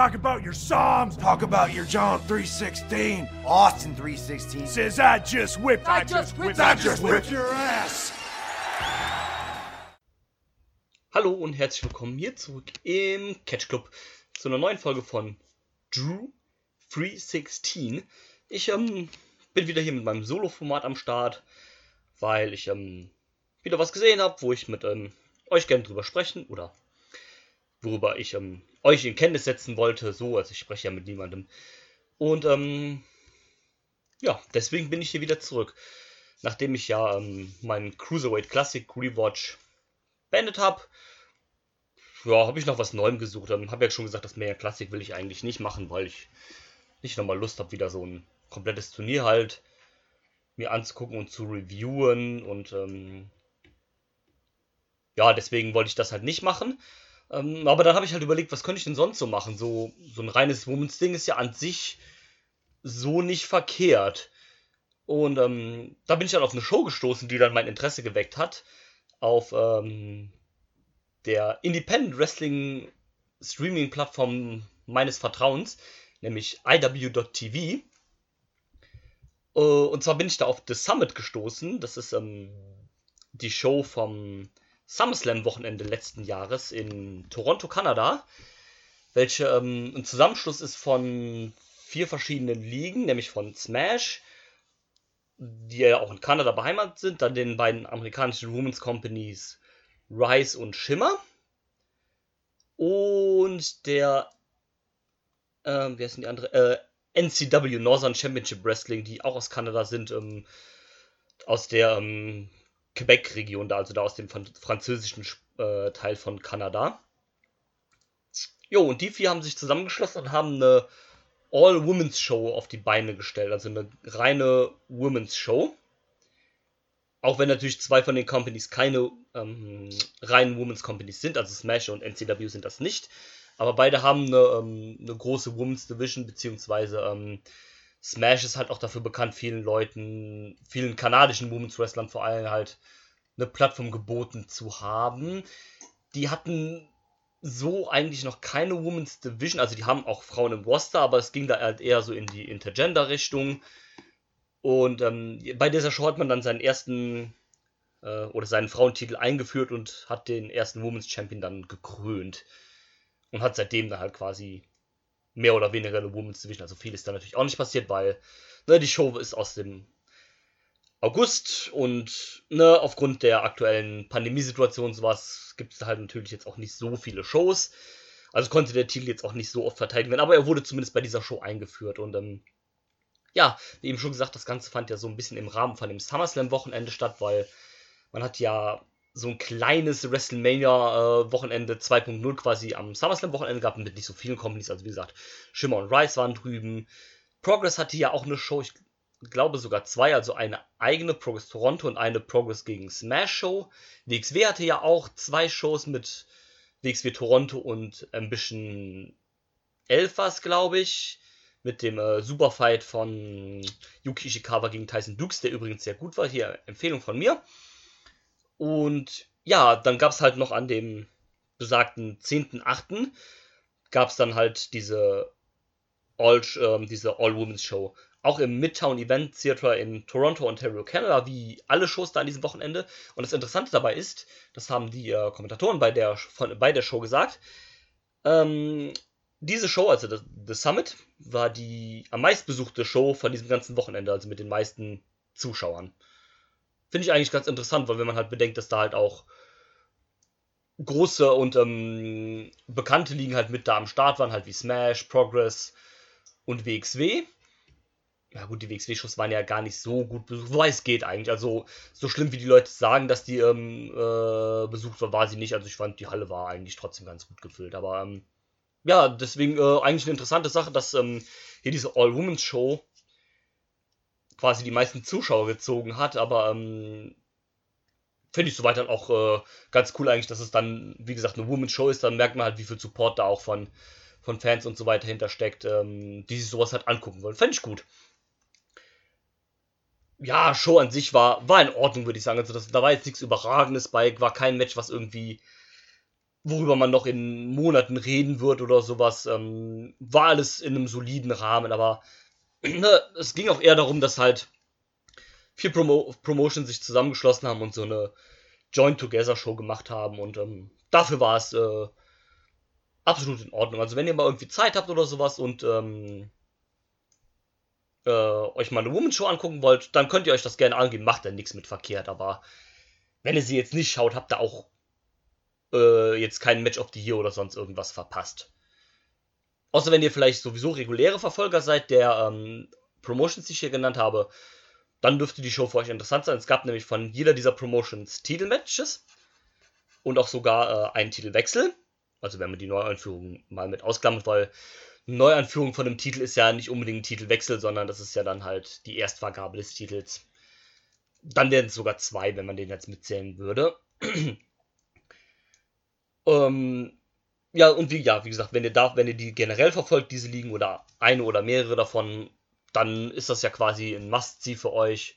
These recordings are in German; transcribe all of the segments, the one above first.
Talk about your Psalms. Talk about your John 316, Austin 316. Says I just whipped. I just whipped- I just whipped your ass. Hallo und herzlich willkommen hier zurück im Catch Club zu einer neuen Folge von Drew 316. Ich ähm, bin wieder hier mit meinem Solo-Format am Start, weil ich ähm, wieder was gesehen habe, wo ich mit ähm, euch gerne drüber sprechen oder worüber ich ähm, euch in Kenntnis setzen wollte. So, also ich spreche ja mit niemandem. Und ähm, ja, deswegen bin ich hier wieder zurück. Nachdem ich ja ähm, meinen Cruiserweight Classic Rewatch beendet habe, ja, habe ich noch was Neuem gesucht. Ähm, habe ja schon gesagt, das mehr Klassik will ich eigentlich nicht machen, weil ich nicht nochmal Lust habe, wieder so ein komplettes Turnier halt mir anzugucken und zu reviewen. Und ähm, ja, deswegen wollte ich das halt nicht machen. Ähm, aber dann habe ich halt überlegt, was könnte ich denn sonst so machen? So, so ein reines Womens Ding ist ja an sich so nicht verkehrt. Und ähm, da bin ich dann auf eine Show gestoßen, die dann mein Interesse geweckt hat. Auf ähm, der Independent Wrestling Streaming Plattform meines Vertrauens, nämlich iw.tv. Äh, und zwar bin ich da auf The Summit gestoßen. Das ist ähm, die Show vom SummerSlam-Wochenende letzten Jahres in Toronto, Kanada, welche ähm, ein Zusammenschluss ist von vier verschiedenen Ligen, nämlich von Smash, die ja auch in Kanada beheimatet sind, dann den beiden amerikanischen Women's Companies Rise und Shimmer und der, ähm, wie heißt die andere? Äh, NCW Northern Championship Wrestling, die auch aus Kanada sind, ähm, aus der ähm, Quebec-Region, da, also da aus dem fran- französischen äh, Teil von Kanada. Jo, und die vier haben sich zusammengeschlossen und haben eine All-Women's Show auf die Beine gestellt, also eine reine Women's Show. Auch wenn natürlich zwei von den Companies keine ähm, reinen Women's Companies sind, also Smash und NCW sind das nicht. Aber beide haben eine, ähm, eine große Women's Division, beziehungsweise ähm, Smash ist halt auch dafür bekannt, vielen Leuten, vielen kanadischen Women's Wrestlern vor allem halt eine Plattform geboten zu haben. Die hatten so eigentlich noch keine Women's Division, also die haben auch Frauen im Roster, aber es ging da halt eher so in die Intergender-Richtung. Und ähm, bei dieser Show hat man dann seinen ersten äh, oder seinen Frauentitel eingeführt und hat den ersten Women's Champion dann gekrönt. Und hat seitdem dann halt quasi mehr oder weniger eine Women's Division. Also viel ist da natürlich auch nicht passiert, weil ne, die Show ist aus dem August und ne, aufgrund der aktuellen Pandemiesituation sowas gibt es halt natürlich jetzt auch nicht so viele Shows. Also konnte der Titel jetzt auch nicht so oft verteidigt werden, aber er wurde zumindest bei dieser Show eingeführt und ähm, ja, wie eben schon gesagt, das Ganze fand ja so ein bisschen im Rahmen von dem SummerSlam-Wochenende statt, weil man hat ja so ein kleines WrestleMania-Wochenende 2.0 quasi am SummerSlam-Wochenende gehabt mit nicht so vielen Companies. Also wie gesagt, Shimmer und Rice waren drüben. Progress hatte ja auch eine Show, ich glaube sogar zwei, also eine eigene Progress Toronto und eine Progress gegen Smash Show. WXW hatte ja auch zwei Shows mit WXW Toronto und Ambition 11 was, glaube ich. Mit dem äh, Superfight von Yuki Ishikawa gegen Tyson Dukes, der übrigens sehr gut war. Hier Empfehlung von mir. Und ja, dann gab es halt noch an dem besagten 10.8. gab es dann halt diese All, ähm, diese All-Women's Show. Auch im Midtown Event Theater in Toronto, Ontario, Canada, wie alle Shows da an diesem Wochenende. Und das Interessante dabei ist, das haben die äh, Kommentatoren bei der, von, bei der Show gesagt, ähm, diese Show, also das, The Summit, war die am meistbesuchte Show von diesem ganzen Wochenende, also mit den meisten Zuschauern. Finde ich eigentlich ganz interessant, weil wenn man halt bedenkt, dass da halt auch große und ähm, bekannte Ligen halt mit da am Start waren, halt wie Smash, Progress und WXW. Ja gut, die WXW-Shows waren ja gar nicht so gut besucht, wobei es geht eigentlich. Also so schlimm wie die Leute sagen, dass die ähm, äh, besucht war, war sie nicht. Also ich fand, die Halle war eigentlich trotzdem ganz gut gefüllt. Aber ähm, ja, deswegen äh, eigentlich eine interessante Sache, dass ähm, hier diese All-Women's-Show quasi die meisten Zuschauer gezogen hat, aber ähm, finde ich soweit dann auch äh, ganz cool eigentlich, dass es dann, wie gesagt, eine Women's Show ist, dann merkt man halt, wie viel Support da auch von, von Fans und so weiter hintersteckt, ähm, die sich sowas halt angucken wollen. Fände ich gut. Ja, Show an sich war, war in Ordnung, würde ich sagen. Also das, da war jetzt nichts Überragendes bei, war kein Match, was irgendwie worüber man noch in Monaten reden wird oder sowas. Ähm, war alles in einem soliden Rahmen, aber ne, es ging auch eher darum, dass halt vier Promo Promotions sich zusammengeschlossen haben und so eine Joint-Together-Show gemacht haben und ähm, dafür war es äh, absolut in Ordnung. Also wenn ihr mal irgendwie Zeit habt oder sowas und ähm, äh, euch mal eine Woman Show angucken wollt, dann könnt ihr euch das gerne angeben. Macht ja nichts mit verkehrt, aber wenn ihr sie jetzt nicht schaut, habt ihr auch äh, jetzt kein Match of the Year oder sonst irgendwas verpasst. Außer wenn ihr vielleicht sowieso reguläre Verfolger seid der ähm, Promotions, die ich hier genannt habe, dann dürfte die Show für euch interessant sein. Es gab nämlich von jeder dieser Promotions Titelmatches und auch sogar äh, einen Titelwechsel. Also wenn man die Neueinführung mal mit ausklammert, weil Neuanführung von einem Titel ist ja nicht unbedingt ein Titelwechsel, sondern das ist ja dann halt die Erstvergabe des Titels. Dann wären es sogar zwei, wenn man den jetzt mitzählen würde. ähm, ja, und wie, ja, wie gesagt, wenn ihr da, wenn ihr die generell verfolgt, diese Ligen, oder eine oder mehrere davon, dann ist das ja quasi ein Must-See für euch.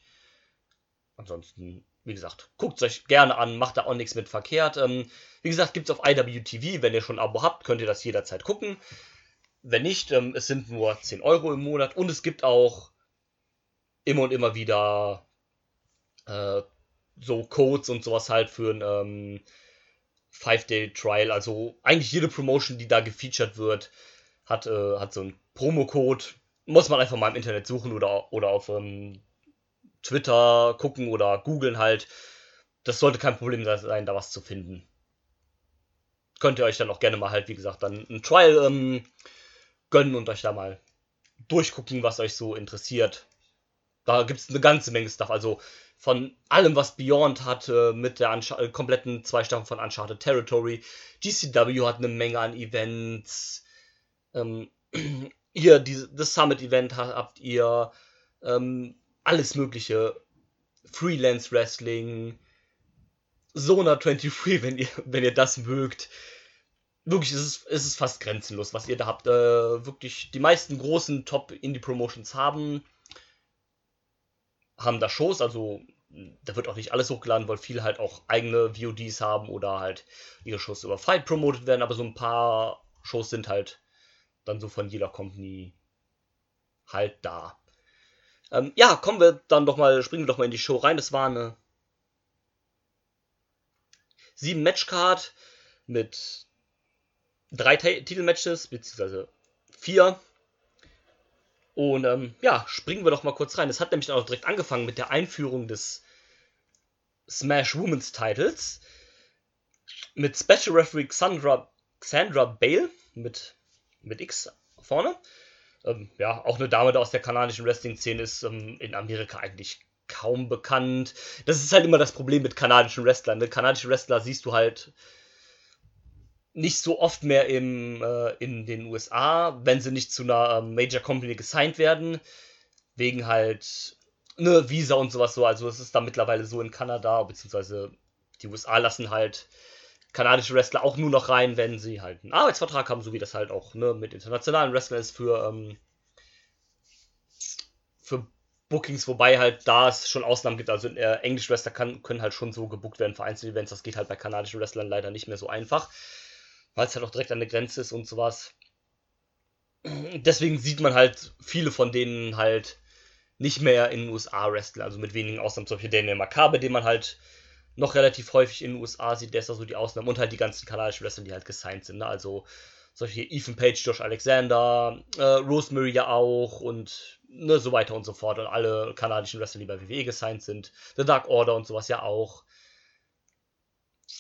Ansonsten, wie gesagt, guckt es euch gerne an, macht da auch nichts mit verkehrt. Ähm, wie gesagt, gibt es auf IWTV, wenn ihr schon ein Abo habt, könnt ihr das jederzeit gucken. Wenn nicht, ähm, es sind nur 10 Euro im Monat und es gibt auch immer und immer wieder äh, so Codes und sowas halt für ein ähm, Five-Day-Trial. Also eigentlich jede Promotion, die da gefeatured wird, hat, äh, hat so einen Promo-Code. Muss man einfach mal im Internet suchen oder, oder auf ähm, Twitter gucken oder googeln halt. Das sollte kein Problem sein, da was zu finden. Könnt ihr euch dann auch gerne mal halt, wie gesagt, dann ein Trial ähm, gönnen und euch da mal durchgucken, was euch so interessiert. Da gibt es eine ganze Menge Stuff. Also von allem, was Beyond hatte, mit der Unch äh, kompletten zwei Staffeln von Uncharted Territory. GCW hat eine Menge an Events. Ähm, ihr, die, das Summit-Event habt ihr. Ähm, alles Mögliche. Freelance Wrestling. Zona 23, wenn ihr, wenn ihr das mögt. Wirklich, es ist, es ist fast grenzenlos, was ihr da habt. Äh, wirklich, die meisten großen Top-Indie-Promotions haben haben da Shows, also da wird auch nicht alles hochgeladen, weil viele halt auch eigene VODs haben oder halt ihre Shows über Fight promotet werden, aber so ein paar Shows sind halt dann so von jeder Company halt da. Ähm, ja, kommen wir dann doch mal, springen wir doch mal in die Show rein. Das war eine 7 Matchcard mit drei Titelmatches, beziehungsweise vier. Und ähm, ja, springen wir doch mal kurz rein. Es hat nämlich auch direkt angefangen mit der Einführung des Smash Women's Titles mit Special Referee Xandra, Xandra Bale mit, mit X vorne. Ähm, ja, auch eine Dame, die aus der kanadischen Wrestling-Szene ist ähm, in Amerika eigentlich kaum bekannt. Das ist halt immer das Problem mit kanadischen Wrestlern. Ne? Kanadische Wrestler siehst du halt nicht so oft mehr im, äh, in den USA, wenn sie nicht zu einer ähm, Major Company gesigned werden, wegen halt ne Visa und sowas so. Also es ist da mittlerweile so in Kanada, beziehungsweise die USA lassen halt kanadische Wrestler auch nur noch rein, wenn sie halt einen Arbeitsvertrag haben, so wie das halt auch ne, mit internationalen Wrestlern ist für, ähm, für Bookings, wobei halt da es schon Ausnahmen gibt. Also äh, englische Wrestler kann, können halt schon so gebuckt werden für Einzelevents. Das geht halt bei kanadischen Wrestlern leider nicht mehr so einfach weil es halt auch direkt an der Grenze ist und sowas. Deswegen sieht man halt viele von denen halt nicht mehr in den USA wrestlen, also mit wenigen Ausnahmen, zum Beispiel Daniel Makabe, den man halt noch relativ häufig in den USA sieht, der ist da so die Ausnahme und halt die ganzen kanadischen Wrestler, die halt gesigned sind, ne? also solche Ethan Page, Josh Alexander, äh, Rosemary ja auch und ne, so weiter und so fort und alle kanadischen Wrestler, die bei WWE gesigned sind, The Dark Order und sowas ja auch.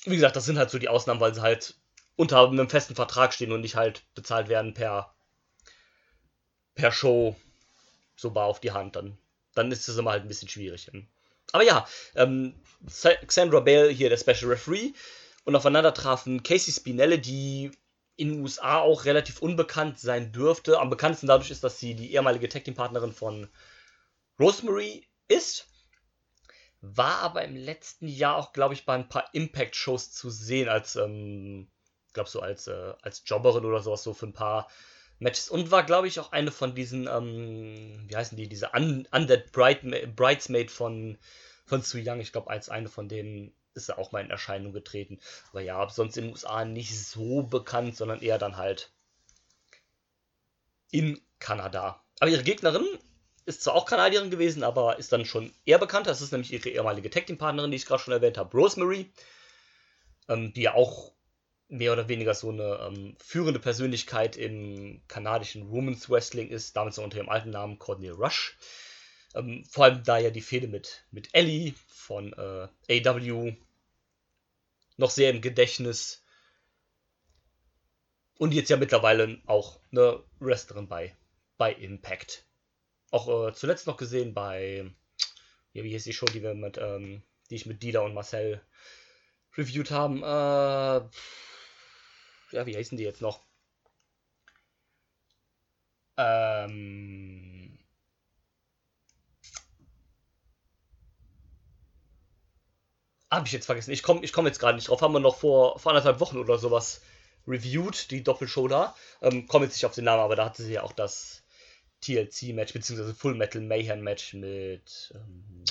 Wie gesagt, das sind halt so die Ausnahmen, weil sie halt unter einem festen Vertrag stehen und nicht halt bezahlt werden per, per Show so bar auf die Hand. Dann, dann ist es immer halt ein bisschen schwierig. Aber ja, ähm, Xandra Bale hier der Special Referee und aufeinander trafen Casey Spinelle, die in den USA auch relativ unbekannt sein dürfte. Am bekanntesten dadurch ist, dass sie die ehemalige Tag Team Partnerin von Rosemary ist. War aber im letzten Jahr auch, glaube ich, bei ein paar Impact-Shows zu sehen als ähm, glaube so als, äh, als Jobberin oder sowas, so für ein paar Matches. Und war, glaube ich, auch eine von diesen, ähm, wie heißen die, diese Un Undead Bright Bridesmaid von, von Su Young. Ich glaube, als eine von den ist er auch mal in Erscheinung getreten. Aber ja, sonst in den USA nicht so bekannt, sondern eher dann halt in Kanada. Aber ihre Gegnerin ist zwar auch Kanadierin gewesen, aber ist dann schon eher bekannter. Das ist nämlich ihre ehemalige Tag Team Partnerin, die ich gerade schon erwähnt habe, Rosemary, ähm, die ja auch mehr oder weniger so eine ähm, führende Persönlichkeit im kanadischen Women's Wrestling ist, damals noch unter ihrem alten Namen Courtney Rush. Ähm, vor allem da ja die Fehde mit, mit Ellie von äh, AW noch sehr im Gedächtnis. Und jetzt ja mittlerweile auch eine Wrestlerin bei, bei Impact. Auch äh, zuletzt noch gesehen bei, ja, wie hieß die Show, die wir mit, ähm, die ich mit Dida und Marcel reviewed haben. Äh, ja, wie heißen die jetzt noch? Ähm. Hab ich jetzt vergessen. Ich komme ich komm jetzt gerade nicht drauf. Haben wir noch vor, vor anderthalb Wochen oder sowas reviewed, die Doppelshow da. Ähm, komme jetzt nicht auf den Namen, aber da hatte sie ja auch das TLC-Match, beziehungsweise Full Metal Mayhem-Match mit ähm,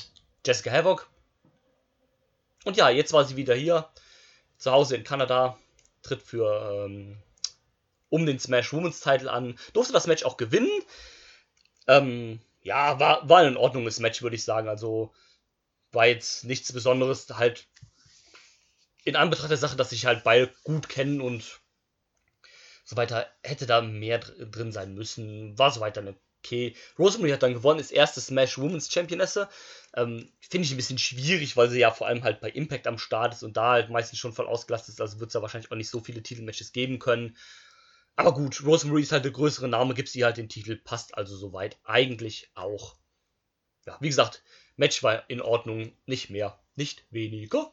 Jessica Havoc. Und ja, jetzt war sie wieder hier, zu Hause in Kanada, tritt für ähm, um den Smash Women's Title an, durfte das Match auch gewinnen. Ähm, ja, war, war ein in Ordnunges Match, würde ich sagen. Also war jetzt nichts Besonderes, halt in Anbetracht der Sache, dass sich halt beide gut kennen und so weiter, hätte da mehr drin sein müssen. War so weiter eine okay. Rosemary hat dann gewonnen, ist erste Smash Women's Championesse. Ähm, Finde ich ein bisschen schwierig, weil sie ja vor allem halt bei Impact am Start ist und da halt meistens schon voll ausgelastet ist. Also wird es ja wahrscheinlich auch nicht so viele Titelmatches geben können. Aber gut, Rosemary ist halt der größere Name, gibt sie halt den Titel, passt also soweit eigentlich auch. Ja, wie gesagt, Match war in Ordnung, nicht mehr, nicht weniger.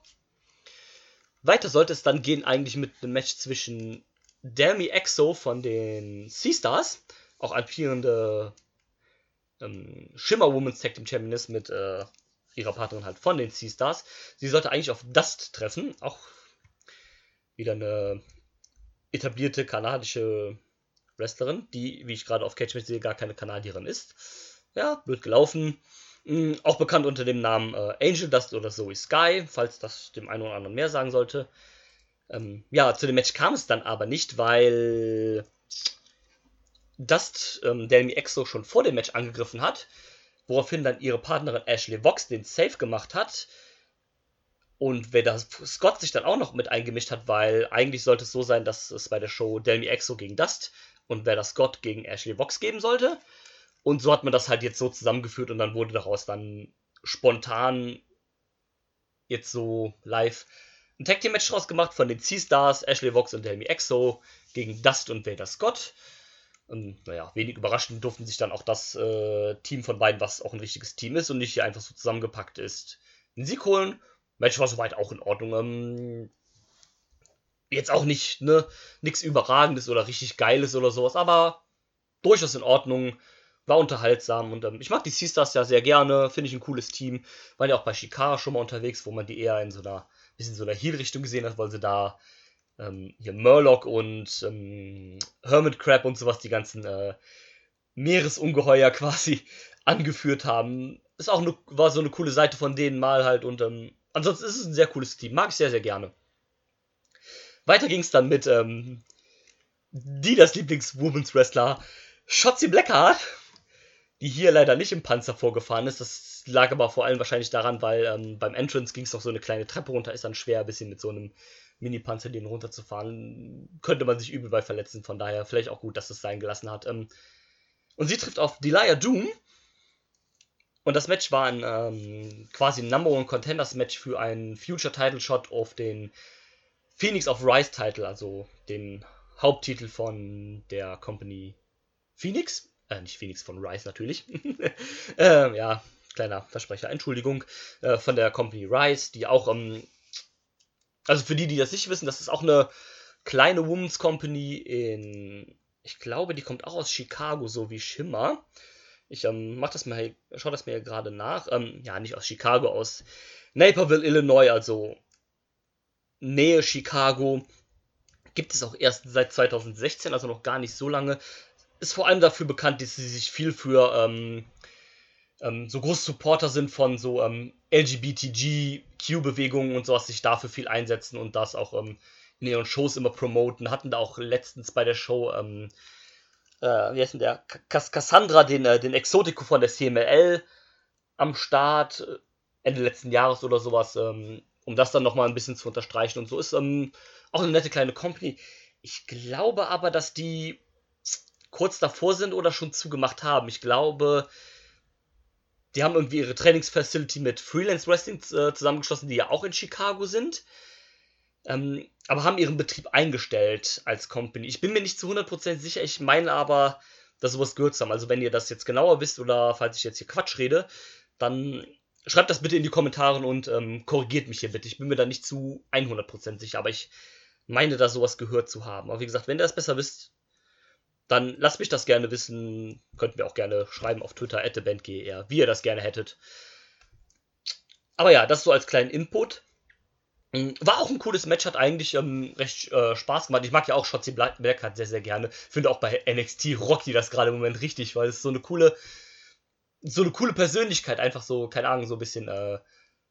Weiter sollte es dann gehen eigentlich mit einem Match zwischen Demi Exo von den Sea-Stars, auch amtierende ähm, Shimmer Women's Tag Team Champion ist mit äh, ihrer Partnerin halt von den Sea-Stars. Sie sollte eigentlich auf Dust treffen, auch wieder eine etablierte kanadische Wrestlerin, die, wie ich gerade auf Catchmatch sehe, gar keine Kanadierin ist. Ja, blöd gelaufen. Mhm, auch bekannt unter dem Namen äh, Angel Dust oder Zoe Sky, falls das dem einen oder anderen mehr sagen sollte. Ähm, ja, zu dem Match kam es dann aber nicht, weil Dust ähm, Delmi Exo schon vor dem Match angegriffen hat, woraufhin dann ihre Partnerin Ashley Vox den Save gemacht hat. Und wer das Scott sich dann auch noch mit eingemischt hat, weil eigentlich sollte es so sein, dass es bei der Show Delmi Exo gegen Dust und wer das Scott gegen Ashley Vox geben sollte. Und so hat man das halt jetzt so zusammengeführt und dann wurde daraus dann spontan jetzt so live ein Tag Team Match draus gemacht von den C-Stars, Ashley Vox und Delmi Exo gegen Dust und Vader Scott. Und naja, wenig überraschend durften sich dann auch das äh, Team von beiden, was auch ein richtiges Team ist und nicht hier einfach so zusammengepackt ist, einen Sieg holen. Match war soweit auch in Ordnung. Ähm, jetzt auch nicht, ne, nichts Überragendes oder richtig Geiles oder sowas, aber durchaus in Ordnung. War unterhaltsam und ähm, ich mag die Seastars ja sehr gerne, finde ich ein cooles Team. Waren ja auch bei Shikara schon mal unterwegs, wo man die eher in so einer, bisschen so einer Heal-Richtung gesehen hat, weil sie da ähm, hier Murloc und ähm, Hermit Crab und sowas, die ganzen äh, Meeresungeheuer quasi angeführt haben. Ist auch eine, war so eine coole Seite von denen mal halt und ähm, ansonsten ist es ein sehr cooles Team. Mag ich sehr, sehr gerne. Weiter ging es dann mit ähm, die das Lieblings-Women's Wrestler Shotzi Blackheart, die hier leider nicht im Panzer vorgefahren ist. Das lag aber vor allem wahrscheinlich daran, weil ähm, beim Entrance ging es noch so eine kleine Treppe runter, ist dann schwer, ein bisschen mit so einem Mini-Panzer den runterzufahren, könnte man sich übel bei verletzen. Von daher vielleicht auch gut, dass es sein gelassen hat. Ähm, und sie trifft auf Delia Doom. Und das Match war ein ähm, quasi ein Number One Contenders Match für einen Future Title Shot auf den Phoenix of Rise Title, also den Haupttitel von der Company Phoenix. Äh, nicht Phoenix von Rise natürlich. äh, ja, kleiner Versprecher, Entschuldigung. Äh, von der Company Rise, die auch ähm, also für die, die das nicht wissen, das ist auch eine kleine Women's Company in, ich glaube, die kommt auch aus Chicago, so wie Schimmer. Ich ähm, mach das mal, schau das mir gerade nach. Ähm, ja, nicht aus Chicago, aus Naperville, Illinois, also Nähe Chicago. Gibt es auch erst seit 2016, also noch gar nicht so lange. Ist vor allem dafür bekannt, dass sie sich viel für ähm, ähm, so große Supporter sind von so ähm, LGBTG-Q-Bewegungen und sowas sich dafür viel einsetzen und das auch ähm, in ihren Shows immer promoten. Hatten da auch letztens bei der Show, ähm, äh, wie heißt denn der? Cass Cassandra, den, äh, den Exotico von der CMLL am Start, äh, Ende letzten Jahres oder sowas, ähm, um das dann nochmal ein bisschen zu unterstreichen. Und so ist ähm, auch eine nette kleine Company. Ich glaube aber, dass die kurz davor sind oder schon zugemacht haben. Ich glaube, die haben irgendwie ihre Trainingsfacility mit Freelance Wrestling äh, zusammengeschlossen, die ja auch in Chicago sind. Ähm, aber haben ihren Betrieb eingestellt als Company. Ich bin mir nicht zu 100% sicher, ich meine aber, dass sowas gehört zusammen. Also wenn ihr das jetzt genauer wisst oder falls ich jetzt hier Quatsch rede, dann schreibt das bitte in die Kommentare und ähm, korrigiert mich hier bitte. Ich bin mir da nicht zu 100% sicher, aber ich meine da sowas gehört zu haben. Aber wie gesagt, wenn ihr das besser wisst, dann lasst mich das gerne wissen. Könnt mir auch gerne schreiben auf Twitter, @bandger, wie ihr das gerne hättet. Aber ja, das so als kleinen Input. Hm, war auch ein cooles Match, hat eigentlich ähm, recht äh, Spaß gemacht. Ich mag ja auch Shotzi Blackheart halt sehr, sehr gerne. Finde auch bei NXT rockt die das gerade im Moment richtig, weil es so eine coole, so eine coole Persönlichkeit, einfach so, keine Ahnung, so ein bisschen äh,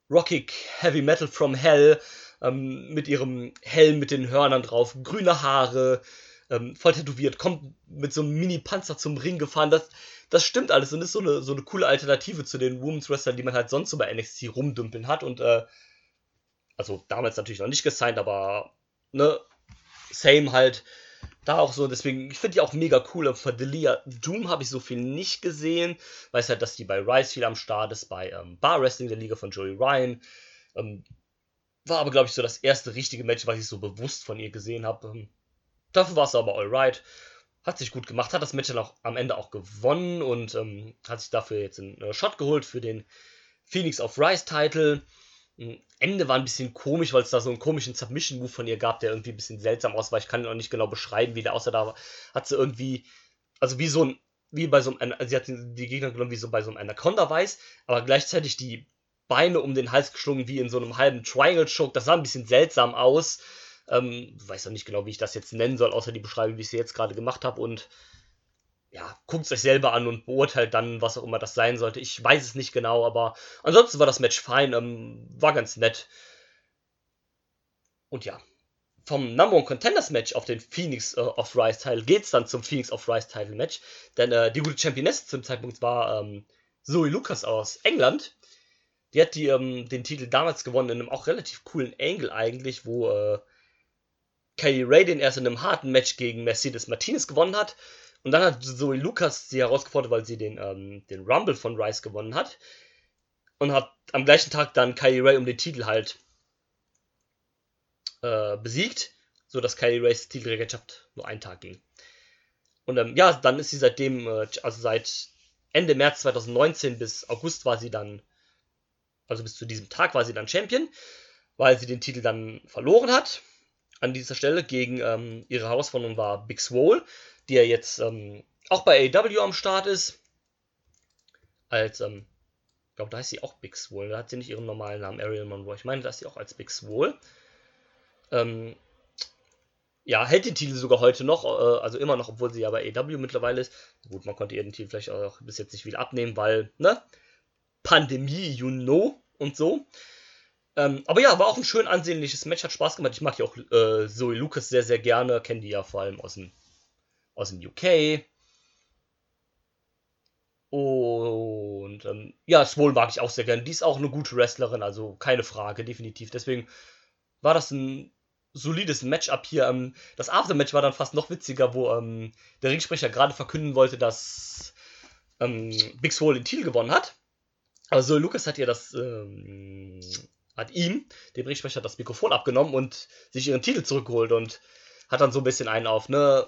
rockig, Heavy Metal from Hell, ähm, mit ihrem Helm mit den Hörnern drauf, grüne Haare, ähm, voll tätowiert, kommt mit so einem Mini-Panzer zum Ring gefahren. Das, das stimmt alles und ist so eine, so eine coole Alternative zu den Women's Wrestlern, die man halt sonst so bei NXT rumdümpeln hat. Und, äh, also damals natürlich noch nicht gesigned, aber, ne, same halt. Da auch so, deswegen, ich finde die auch mega cool. Von Delia Doom habe ich so viel nicht gesehen. Weiß halt, dass die bei Rise viel am Start ist, bei ähm, Bar Wrestling, der Liga von Joey Ryan. Ähm, war aber, glaube ich, so das erste richtige Match, was ich so bewusst von ihr gesehen habe. Dafür war es aber alright. Hat sich gut gemacht, hat das Match dann auch am Ende auch gewonnen und ähm, hat sich dafür jetzt einen äh, Shot geholt für den Phoenix of Rise Title. Hm, Ende war ein bisschen komisch, weil es da so einen komischen Submission-Move von ihr gab, der irgendwie ein bisschen seltsam aussah. Ich kann ihn auch nicht genau beschreiben, wie der aussah. Da hat sie irgendwie, also wie so ein, wie bei so einem, sie hat die Gegner genommen wie so bei so einem Anaconda-Weiß, aber gleichzeitig die Beine um den Hals geschlungen wie in so einem halben Triangle-Choke. Das sah ein bisschen seltsam aus. Ähm, weiß noch nicht genau, wie ich das jetzt nennen soll, außer die Beschreibung, wie ich sie jetzt gerade gemacht habe. Und ja, guckt es euch selber an und beurteilt dann, was auch immer das sein sollte. Ich weiß es nicht genau, aber ansonsten war das Match fein, ähm, war ganz nett. Und ja, vom Number One Contenders Match auf den Phoenix äh, of Rise Title geht's dann zum Phoenix of Rise Title Match. Denn äh, die gute Championess zum Zeitpunkt war ähm, Zoe Lucas aus England. Die hat die, ähm, den Titel damals gewonnen in einem auch relativ coolen Angle eigentlich, wo äh, Kylie Ray den erst in einem harten Match gegen Mercedes Martinez gewonnen hat. Und dann hat Zoe Lucas sie herausgefordert, weil sie den, ähm, den Rumble von Rice gewonnen hat. Und hat am gleichen Tag dann Kylie Ray um den Titel halt äh, besiegt, sodass Kylie Rays Titelregentschaft nur einen Tag ging. Und ähm, ja, dann ist sie seitdem, äh, also seit Ende März 2019 bis August war sie dann, also bis zu diesem Tag war sie dann Champion, weil sie den Titel dann verloren hat an dieser Stelle gegen ähm, ihre Herausforderung war Big Swole, die ja jetzt ähm, auch bei AW am Start ist. Als, ähm, ich glaube, da heißt sie auch Big Swole. Da hat sie nicht ihren normalen Namen, Ariel Monroe. Ich meine, da ist sie auch als Big Swole. Ähm, ja, hält den Titel sogar heute noch, äh, also immer noch, obwohl sie ja bei AW mittlerweile ist. Gut, man konnte ihr den Titel vielleicht auch bis jetzt nicht viel abnehmen, weil, ne? Pandemie, you know, und so. Ähm, aber ja, war auch ein schön ansehnliches Match, hat Spaß gemacht. Ich mag ja auch äh, Zoe Lucas sehr, sehr gerne. Kenne die ja vor allem aus dem, aus dem UK. Und ähm, ja, Swole mag ich auch sehr gerne. Die ist auch eine gute Wrestlerin, also keine Frage, definitiv. Deswegen war das ein solides Matchup hier. Ähm, das Aftermatch war dann fast noch witziger, wo ähm, der Ringsprecher gerade verkünden wollte, dass ähm, Big Swole den Titel gewonnen hat. Aber Zoe Lucas hat ihr das ähm, hat ihm, dem Ringsprecher, das Mikrofon abgenommen und sich ihren Titel zurückgeholt und hat dann so ein bisschen einen auf, ne,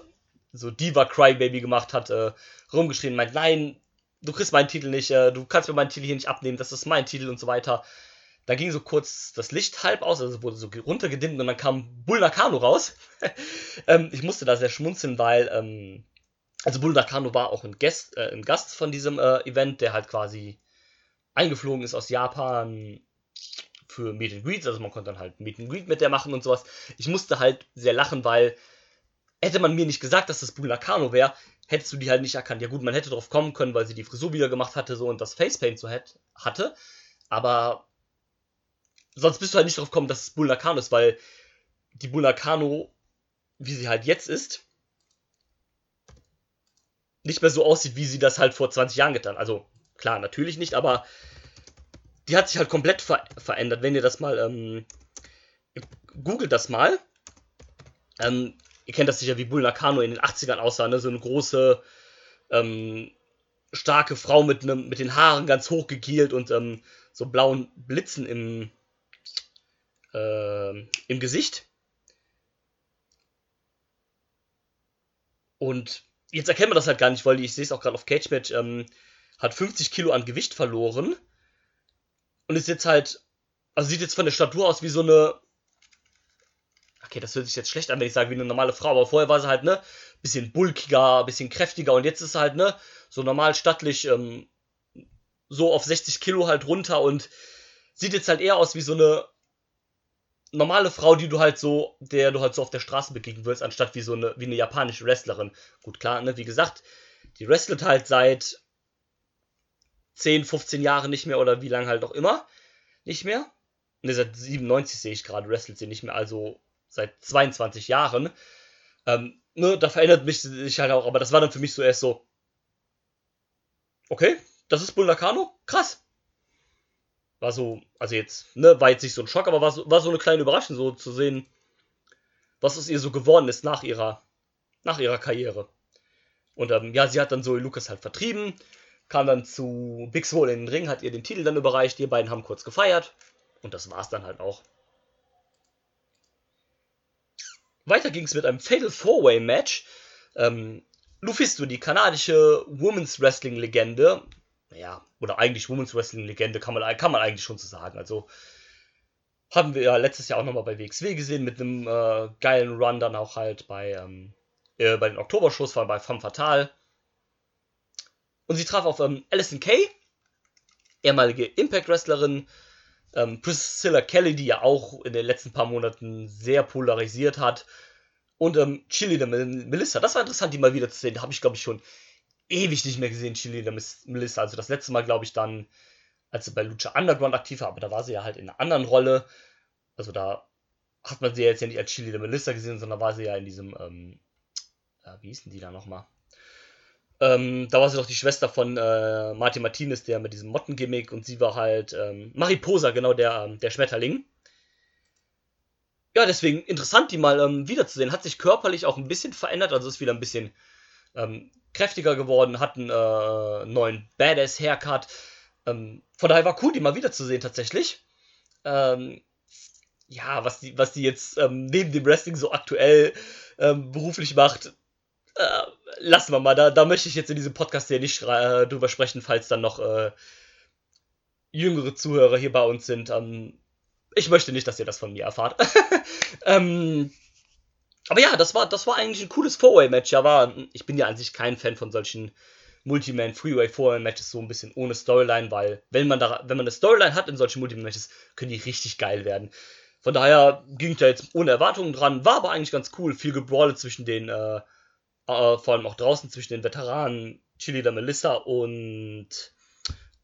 so Diva Crybaby gemacht, hat äh, rumgeschrien, meint, nein, du kriegst meinen Titel nicht, äh, du kannst mir meinen Titel hier nicht abnehmen, das ist mein Titel und so weiter. Da ging so kurz das Licht halb aus, also wurde so runtergedimmt und dann kam Bull Nakano raus. ähm, ich musste da sehr schmunzeln, weil, ähm, also Bull Nakano war auch ein, Gast, äh, ein Gast von diesem äh, Event, der halt quasi eingeflogen ist aus Japan, für Meet and Greets, also man konnte dann halt Meet and Greet mit der machen und sowas. Ich musste halt sehr lachen, weil hätte man mir nicht gesagt, dass das Bula Kano wäre, hättest du die halt nicht erkannt. Ja gut, man hätte drauf kommen können, weil sie die Frisur wieder gemacht hatte so und das Facepaint so hat, hatte, aber sonst bist du halt nicht drauf gekommen, dass es Bull Nakano ist, weil die Bull Nakano, wie sie halt jetzt ist, nicht mehr so aussieht, wie sie das halt vor 20 Jahren getan. Also klar, natürlich nicht, aber die hat sich halt komplett ver verändert. Wenn ihr das mal ähm, googelt das mal. Ähm, ihr kennt das sicher, wie Bull Nakano in den 80ern aussah, ne? So eine große, ähm, starke Frau mit, ne, mit den Haaren ganz hoch gekielt und ähm, so blauen Blitzen im, äh, im Gesicht. Und jetzt erkennt man das halt gar nicht, weil ich sehe es auch gerade auf Cage Match, ähm, hat 50 Kilo an Gewicht verloren und ist jetzt halt, also sieht jetzt von der Statur aus wie so eine, okay, das hört sich jetzt schlecht an, wenn ich sage wie eine normale Frau, aber vorher war sie halt, ne, bisschen bulkiger, bisschen kräftiger und jetzt ist sie halt, ne, so normal stattlich, ähm, so auf 60 Kilo halt runter und sieht jetzt halt eher aus wie so eine normale Frau, die du halt so, der du halt so auf der Straße begegnen würdest, anstatt wie so eine, wie eine japanische Wrestlerin. Gut, klar, ne, wie gesagt, die wrestelt halt seit 10, 15 Jahren nicht mehr oder wie lange halt auch immer nicht mehr. Ne, seit 97 sehe ich gerade, wrestelt sie nicht mehr, also seit 22 Jahren. Ähm, ne, da verändert mich sich halt auch, aber das war dann für mich so erst so, okay, das ist Bull Nakano? Krass. War so, also jetzt, ne, war jetzt nicht so ein Schock, aber war so, war so eine kleine Überraschung, so zu sehen, was aus ihr so geworden ist nach ihrer, nach ihrer Karriere. Und ähm, ja, sie hat dann so Lucas halt vertrieben, kam dann zu Big Swole in den Ring, hat ihr den Titel dann überreicht, die beiden haben kurz gefeiert und das war's dann halt auch. Weiter ging es mit einem Fatal Four-Way Match. Ähm, Lufisto, die kanadische Women's Wrestling Legende, naja, oder eigentlich Women's Wrestling Legende, kann man, kann man eigentlich schon so sagen. Also haben wir ja letztes Jahr auch nochmal bei WXW gesehen, mit einem äh, geilen Run dann auch halt bei, ähm, äh, bei den Oktobershows, war bei Femme Fatale. Und sie traf auf ähm, Alison Kay, ehemalige Impact-Wrestlerin, ähm, Priscilla Kelly, die ja auch in den letzten paar Monaten sehr polarisiert hat. Und ähm, Chili der Melissa. Das war interessant, die mal wieder zu sehen. Da habe ich, glaube ich, schon ewig nicht mehr gesehen, Chili der Melissa. Also das letzte Mal, glaube ich, dann, als sie bei Lucha Underground aktiv war, aber da war sie ja halt in einer anderen Rolle. Also da hat man sie jetzt ja nicht als Chili der Melissa gesehen, sondern war sie ja in diesem, ähm, äh, wie hießen die da nochmal? Ähm, da war sie doch die Schwester von äh, Martin Martinez, der mit diesem Mottengimmick und sie war halt ähm, Mariposa, genau der, ähm, der Schmetterling. Ja, deswegen interessant, die mal ähm, wiederzusehen. Hat sich körperlich auch ein bisschen verändert, also ist wieder ein bisschen ähm, kräftiger geworden, hat einen äh, neuen Badass-Haircut. Von daher war cool, die mal wiederzusehen tatsächlich. Ja, was die, was die jetzt neben dem Wrestling so aktuell beruflich macht, äh, lassen wir mal. Da, da möchte ich jetzt in diesem Podcast hier nicht äh, drüber sprechen, falls dann noch äh, jüngere Zuhörer hier bei uns sind. Ähm, ich möchte nicht, dass ihr das von mir erfahrt. ähm, aber ja, das war, das war eigentlich ein cooles Four-Way-Match. Ja, war, ich bin ja an sich kein Fan von solchen Multiman Freeway Four-Way Matches so ein bisschen ohne Storyline, weil wenn man da, wenn man eine Storyline hat in solchen Multiman Matches, können die richtig geil werden. Von daher ging ich da jetzt ohne Erwartungen dran, war aber eigentlich ganz cool. Viel Gebrawle zwischen den, äh, äh, vor allem auch draußen zwischen den Veteranen Chili der Melissa und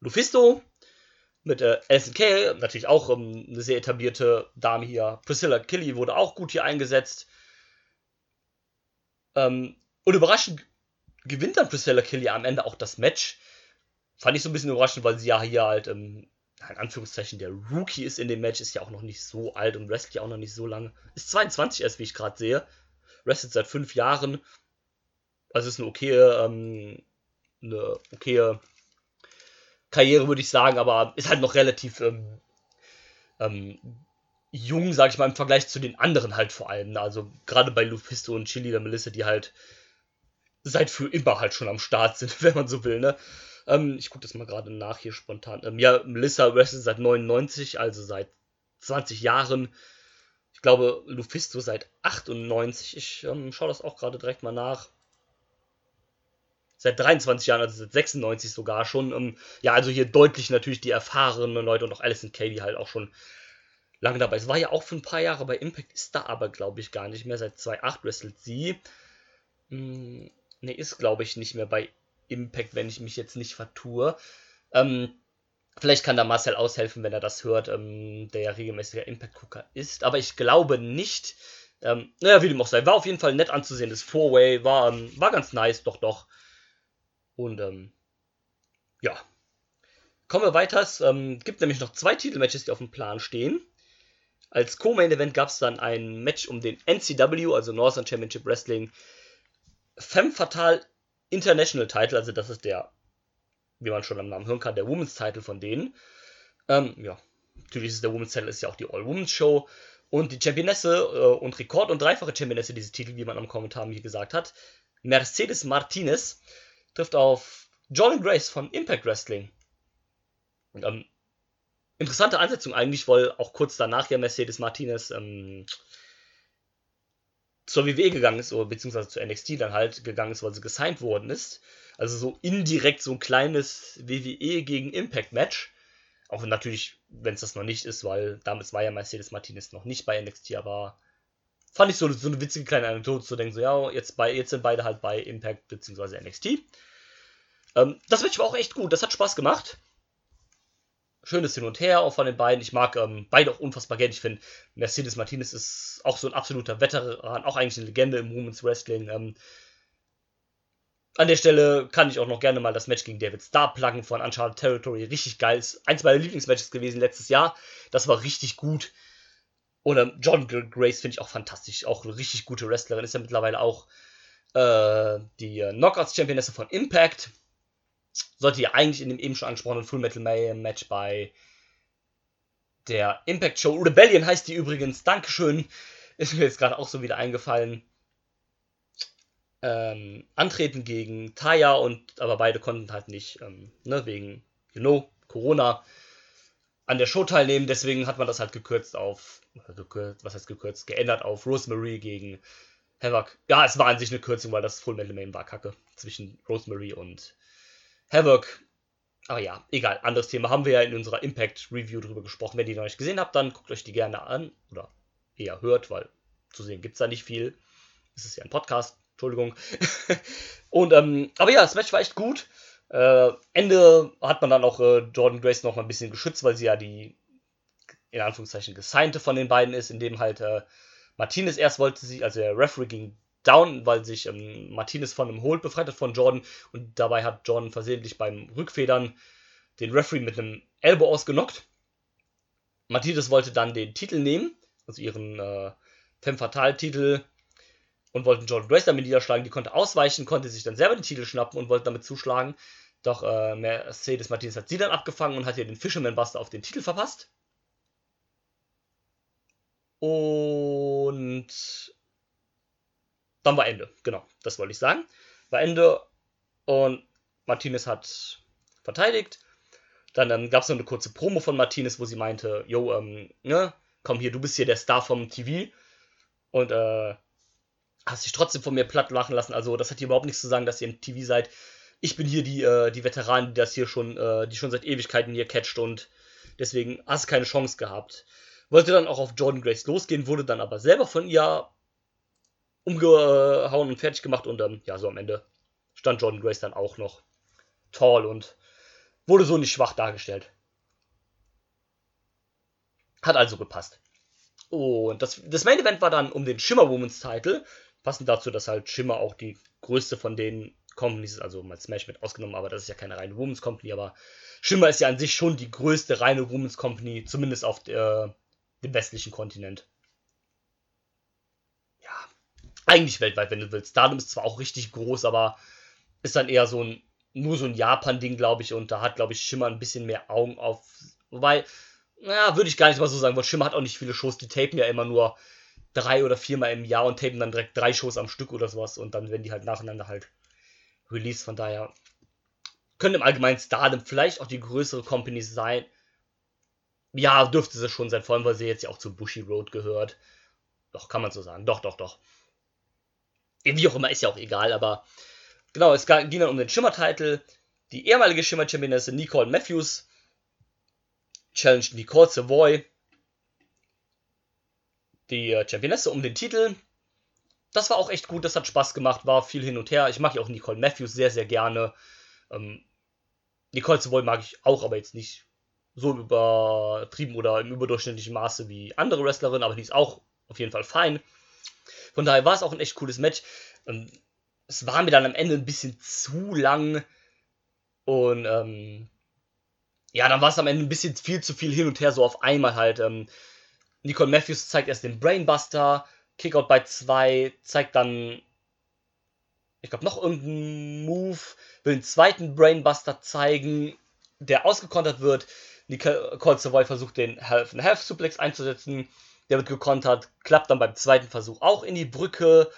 Lufisto mit äh, Alison Kay, natürlich auch ähm, eine sehr etablierte Dame hier. Priscilla Killy wurde auch gut hier eingesetzt. Ähm, und überraschend gewinnt dann Priscilla Killy am Ende auch das Match. Fand ich so ein bisschen überraschend, weil sie ja hier halt, ähm, in Anführungszeichen, der Rookie ist in dem Match, ist ja auch noch nicht so alt und wrestelt ja auch noch nicht so lange. Ist 22 erst, wie ich gerade sehe. Wrestelt seit fünf Jahren. Also ist eine okaye, ähm, eine okaye Karriere, würde ich sagen, aber ist halt noch relativ ähm, ähm, jung, sag ich mal, im Vergleich zu den anderen halt vor allem. Ne? Also gerade bei Lufisto und Chili der Melissa, die halt seit für immer halt schon am Start sind, wenn man so will, ne? Ähm, ich gucke das mal gerade nach hier spontan. Ähm, ja, Melissa wrestelt seit 99, also seit 20 Jahren. Ich glaube, Lufisto seit 98. Ich ähm, schaue das auch gerade direkt mal nach. Seit 23 Jahren, also seit 96 sogar schon. Ähm, ja, also hier deutlich natürlich die erfahrenen Leute und auch Alison die halt auch schon lange dabei. Es war ja auch für ein paar Jahre bei Impact, ist da aber, glaube ich, gar nicht mehr. Seit 2008 wrestelt sie. Hm, ne, ist, glaube ich, nicht mehr bei Impact, wenn ich mich jetzt nicht vertue. Ähm, Vielleicht kann da Marcel aushelfen, wenn er das hört, ähm, der ja regelmäßiger Impact-Gucker ist. Aber ich glaube nicht. Ähm, naja, wie dem auch sei. War auf jeden Fall nett anzusehen. Das Four-Way war, ähm, war ganz nice, doch, doch. Und, ähm, ja. Kommen wir weiter. Es ähm, gibt nämlich noch zwei Titelmatches, die auf dem Plan stehen. Als Co-Main-Event gab es dann ein Match um den NCW, also Northern Championship Wrestling, Femme Fatale International Title, also das ist der wie man schon am Namen hören kann, der Women's Title von denen. Ähm, ja, natürlich ist der Women's Title ist ja auch die All-Women's Show. Und die Championesse äh, und Rekord- und dreifache Championesse dieses Titel, wie man am Kommentar hier gesagt hat, Mercedes Martinez, trifft auf Jordan Grace von Impact Wrestling. Und, ähm, interessante Ansetzung eigentlich, weil auch kurz danach ja Mercedes Martinez ähm, zur WWE gegangen ist, oder beziehungsweise zur NXT dann halt gegangen ist, weil sie gesigned worden ist. Also so indirekt so ein kleines WWE gegen Impact Match. Auch natürlich, wenn es das noch nicht ist, weil damals war ja Mercedes Martinez noch nicht bei NXT, aber fand ich so, so eine witzige kleine Anekdote zu denken, so ja, jetzt, bei, jetzt sind beide halt bei Impact bzw. NXT. Ähm, das Match war auch echt gut, das hat Spaß gemacht. Schönes Hin und Her auch von den beiden. Ich mag ähm, beide auch unfassbar gerne. Ich finde, Mercedes Martinez ist auch so ein absoluter Veteran, auch eigentlich eine Legende im Women's Wrestling. Ähm, an der Stelle kann ich auch noch gerne mal das Match gegen David Starr pluggen von Uncharted Territory. Richtig geil. Ist eins meiner Lieblingsmatches gewesen letztes Jahr. Das war richtig gut. Und ähm, John Grace finde ich auch fantastisch. Auch eine richtig gute Wrestlerin. Ist ja mittlerweile auch äh, die äh, Knockouts-Championesse von Impact. Sollte ja eigentlich in dem eben schon angesprochenen Full Metal Mayhem Match bei der Impact Show Rebellion heißt die übrigens. Dankeschön. Ist mir jetzt gerade auch so wieder eingefallen ähm, antreten gegen Taya und aber beide konnten halt nicht, ähm, ne, wegen, you know, Corona an der Show teilnehmen. Deswegen hat man das halt gekürzt auf, was heißt gekürzt, geändert auf Rosemary gegen Havoc. Ja, es war an sich eine Kürzung, weil das Full Metal Main war kacke zwischen Rosemary und Havoc. Aber ja, egal, anderes Thema. Haben wir ja in unserer Impact Review drüber gesprochen. Wenn ihr die noch nicht gesehen habt, dann guckt euch die gerne an oder eher hört, weil zu sehen gibt es da nicht viel. Es ist ja ein Podcast. Entschuldigung. und, ähm, aber ja, das Match war echt gut. Äh, Ende hat man dann auch äh, Jordan Grace noch mal ein bisschen geschützt, weil sie ja die, in Anführungszeichen, gesignte von den beiden ist, indem halt äh, Martinez erst wollte sie, also der Referee ging down, weil sich ähm, Martinez von einem Hold befreit hat von Jordan und dabei hat Jordan versehentlich beim Rückfedern den Referee mit einem Elbow ausgenockt. Martinez wollte dann den Titel nehmen, also ihren äh, Femme Fatale Titel und wollten Jordan Grace damit niederschlagen. Die konnte ausweichen, konnte sich dann selber den Titel schnappen und wollte damit zuschlagen. Doch äh, Mercedes Martinez hat sie dann abgefangen und hat ihr den Fisherman Buster auf den Titel verpasst. Und dann war Ende. Genau, das wollte ich sagen. War Ende und Martinez hat verteidigt. Dann ähm, gab es noch eine kurze Promo von Martinez, wo sie meinte, yo, ähm, ne, komm hier, du bist hier der Star vom TV. Und äh, hast dich trotzdem von mir platt machen lassen. Also, das hat hier überhaupt nichts zu sagen, dass ihr im TV seid. Ich bin hier die, äh, die Veteranen, die das hier schon, äh, die schon seit Ewigkeiten hier catcht und deswegen hast keine Chance gehabt. Wollte dann auch auf Jordan Grace losgehen, wurde dann aber selber von ihr umgehauen und fertig gemacht und ähm, ja, so am Ende stand Jordan Grace dann auch noch tall und wurde so nicht schwach dargestellt. Hat also gepasst. Und das, das Main Event war dann um den Shimmer Women's Title. Passend dazu, dass halt Shimmer auch die größte von den Companies ist, also mal Smash mit ausgenommen, aber das ist ja keine reine Women's Company, aber Shimmer ist ja an sich schon die größte reine Women's Company, zumindest auf der, dem westlichen Kontinent. Eigentlich weltweit, wenn du willst. Stardom ist zwar auch richtig groß, aber ist dann eher so ein, nur so ein Japan-Ding, glaube ich, und da hat, glaube ich, Shimmer ein bisschen mehr Augen auf. Wobei, naja, würde ich gar nicht mal so sagen, weil Shimmer hat auch nicht viele Shows, die tapen ja immer nur drei oder viermal im Jahr und tapen dann direkt drei Shows am Stück oder sowas und dann werden die halt nacheinander halt released. Von daher könnte im Allgemeinen Stardom vielleicht auch die größere Company sein. Ja, dürfte sie schon sein, vor allem weil sie jetzt ja auch zu Bushi Road gehört. Doch, kann man so sagen. Doch, doch, doch. Wie auch immer, ist ja auch egal, aber genau, es ging dann um den Schimmer-Titel. Die ehemalige Schimmer-Championesse Nicole Matthews challenge Nicole Savoy die äh, Championesse um den Titel. Das war auch echt gut, das hat Spaß gemacht, war viel hin und her. Ich mag ja auch Nicole Matthews sehr, sehr gerne. Ähm, Nicole Savoy mag ich auch, aber jetzt nicht so übertrieben oder im überdurchschnittlichen Maße wie andere Wrestlerinnen, aber die ist auch auf jeden Fall fein. Von daher war es auch ein echt cooles Match. Ähm, es war mir dann am Ende ein bisschen zu lang und ähm, ja, dann war es am Ende ein bisschen viel zu viel hin und her, so auf einmal halt. Ähm, Nicole Matthews zeigt erst den Brainbuster, Kickout bei 2, zeigt dann, ich glaube, noch irgendeinen Move, will einen zweiten Brainbuster zeigen, der ausgekontert wird. Nicole Savoy versucht den Half-Suplex einzusetzen, der wird gekontert, klappt dann beim zweiten Versuch auch in die Brücke.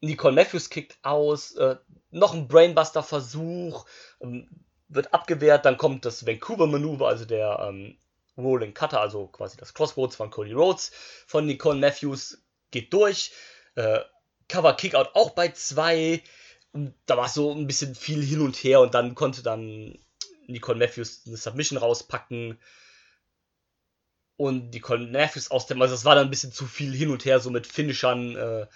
Nicole Matthews kickt aus, äh, noch ein Brainbuster-Versuch, ähm, wird abgewehrt, dann kommt das Vancouver-Manöver, also der ähm, Rolling Cutter, also quasi das Crossroads von Cody Rhodes von Nicole Matthews, geht durch. Äh, Cover Kickout auch bei zwei. Da war so ein bisschen viel hin und her und dann konnte dann Nicole Matthews eine Submission rauspacken. Und Nicole Matthews aus dem, also es war dann ein bisschen zu viel hin und her, so mit Finishern, äh,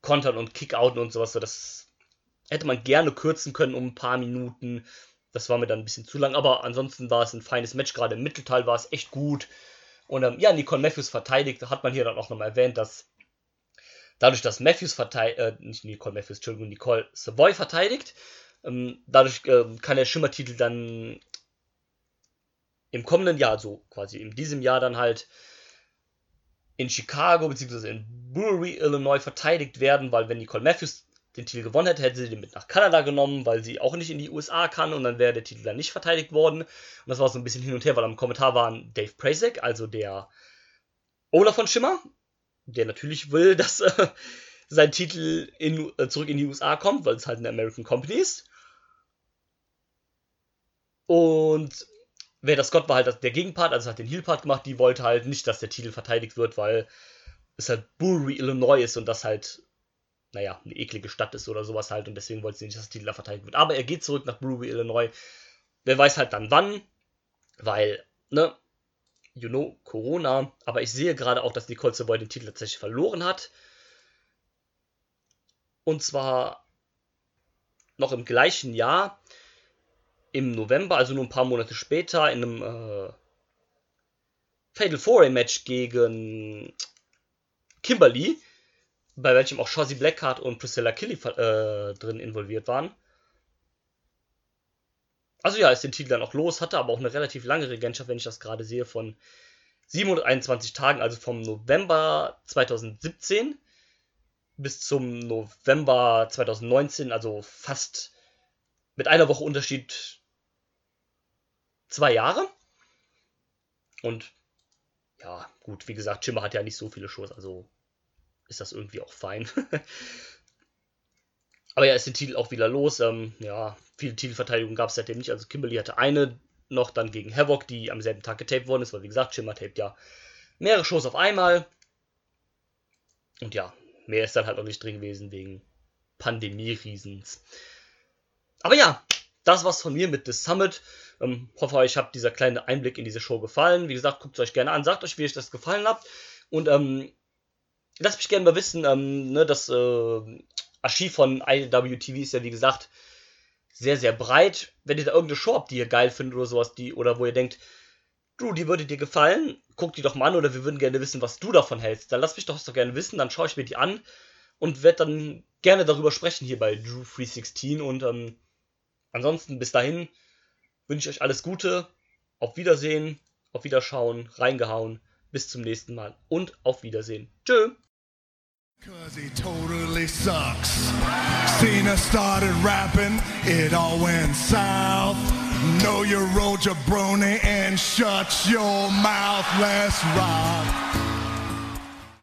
Kontern und Kickouten und sowas. So, das hätte man gerne kürzen können um ein paar Minuten. Das war mir dann ein bisschen zu lang, aber ansonsten war es ein feines Match. Gerade im Mittelteil war es echt gut. Und ähm, ja, Nicole Matthews verteidigt, hat man hier dann auch nochmal erwähnt, dass dadurch, dass Matthews verteidigt, äh, nicht Nicole Matthews, Entschuldigung, Nicole Savoy verteidigt, ähm, dadurch äh, kann der Schimmertitel dann im kommenden Jahr, so quasi in diesem Jahr dann halt in Chicago bzw. in Brewery, Illinois verteidigt werden, weil wenn Nicole Matthews den Titel gewonnen hätte, hätte sie den mit nach Kanada genommen, weil sie auch nicht in die USA kann und dann wäre der Titel dann nicht verteidigt worden. Und das war so ein bisschen hin und her, weil am Kommentar waren Dave Prazek, also der Owner von Schimmer, der natürlich will, dass äh, sein Titel in, äh, zurück in die USA kommt, weil es halt eine American Company ist. Und wer das Scott war halt der Gegenpart, also hat den Heel-Part gemacht, die wollte halt nicht, dass der Titel verteidigt wird, weil es halt Brewery, Illinois ist und das halt naja, eine eklige Stadt ist oder sowas halt und deswegen wollte sie nicht, dass der Titel da verteidigt wird. Aber er geht zurück nach Brewery, Illinois. Wer weiß halt dann wann, weil, ne, you know, Corona. Aber ich sehe gerade auch, dass Nicole Savoy den Titel tatsächlich verloren hat. Und zwar noch im gleichen Jahr, im November, also nur ein paar Monate später, in einem äh, Fatal Four Match gegen Kimberly bei welchem auch Shazzy Blackheart und Priscilla Killy äh, drin involviert waren. Also ja, ist den Titel dann auch los, hatte aber auch eine relativ lange Regentschaft, wenn ich das gerade sehe, von 721 Tagen, also vom November 2017 bis zum November 2019, also fast mit einer Woche Unterschied zwei Jahre. Und ja, gut, wie gesagt, Chimmer hat ja nicht so viele Shows, also ist das irgendwie auch fein. Aber ja, ist der Titel auch wieder los. Ähm, ja, viele Titelverteidigungen gab es seitdem nicht. Also Kimberly hatte eine noch dann gegen Havoc, die am selben Tag getaped worden ist, weil wie gesagt, Shimmer taped ja mehrere Shows auf einmal. Und ja, mehr ist dann halt auch nicht drin gewesen wegen Pandemie-Riesens. Aber ja, das war's von mir mit The Summit. Ähm, hoffe, euch hat dieser kleine Einblick in diese Show gefallen. Wie gesagt, guckt es euch gerne an, sagt euch, wie euch das gefallen hat. Und ähm, lasst mich gerne mal wissen, ähm, ne, das äh, Archiv von IWTV ist ja wie gesagt sehr, sehr breit. Wenn ihr da irgendeine Show habt, die ihr geil findet oder sowas, die, oder wo ihr denkt, du, die würde dir gefallen, guck die doch mal an oder wir würden gerne wissen, was du davon hältst. Dann lass mich doch doch gerne wissen, dann schaue ich mir die an und werde dann gerne darüber sprechen hier bei Drew316 und ähm, ansonsten bis dahin wünsche ich euch alles Gute, auf Wiedersehen, auf Wiederschauen, reingehauen, bis zum nächsten Mal und auf Wiedersehen. Tschö! Cause he totally sucks. Cena started rapping, it all went south. Know your role, jabroni, and shut your mouth, let's rock.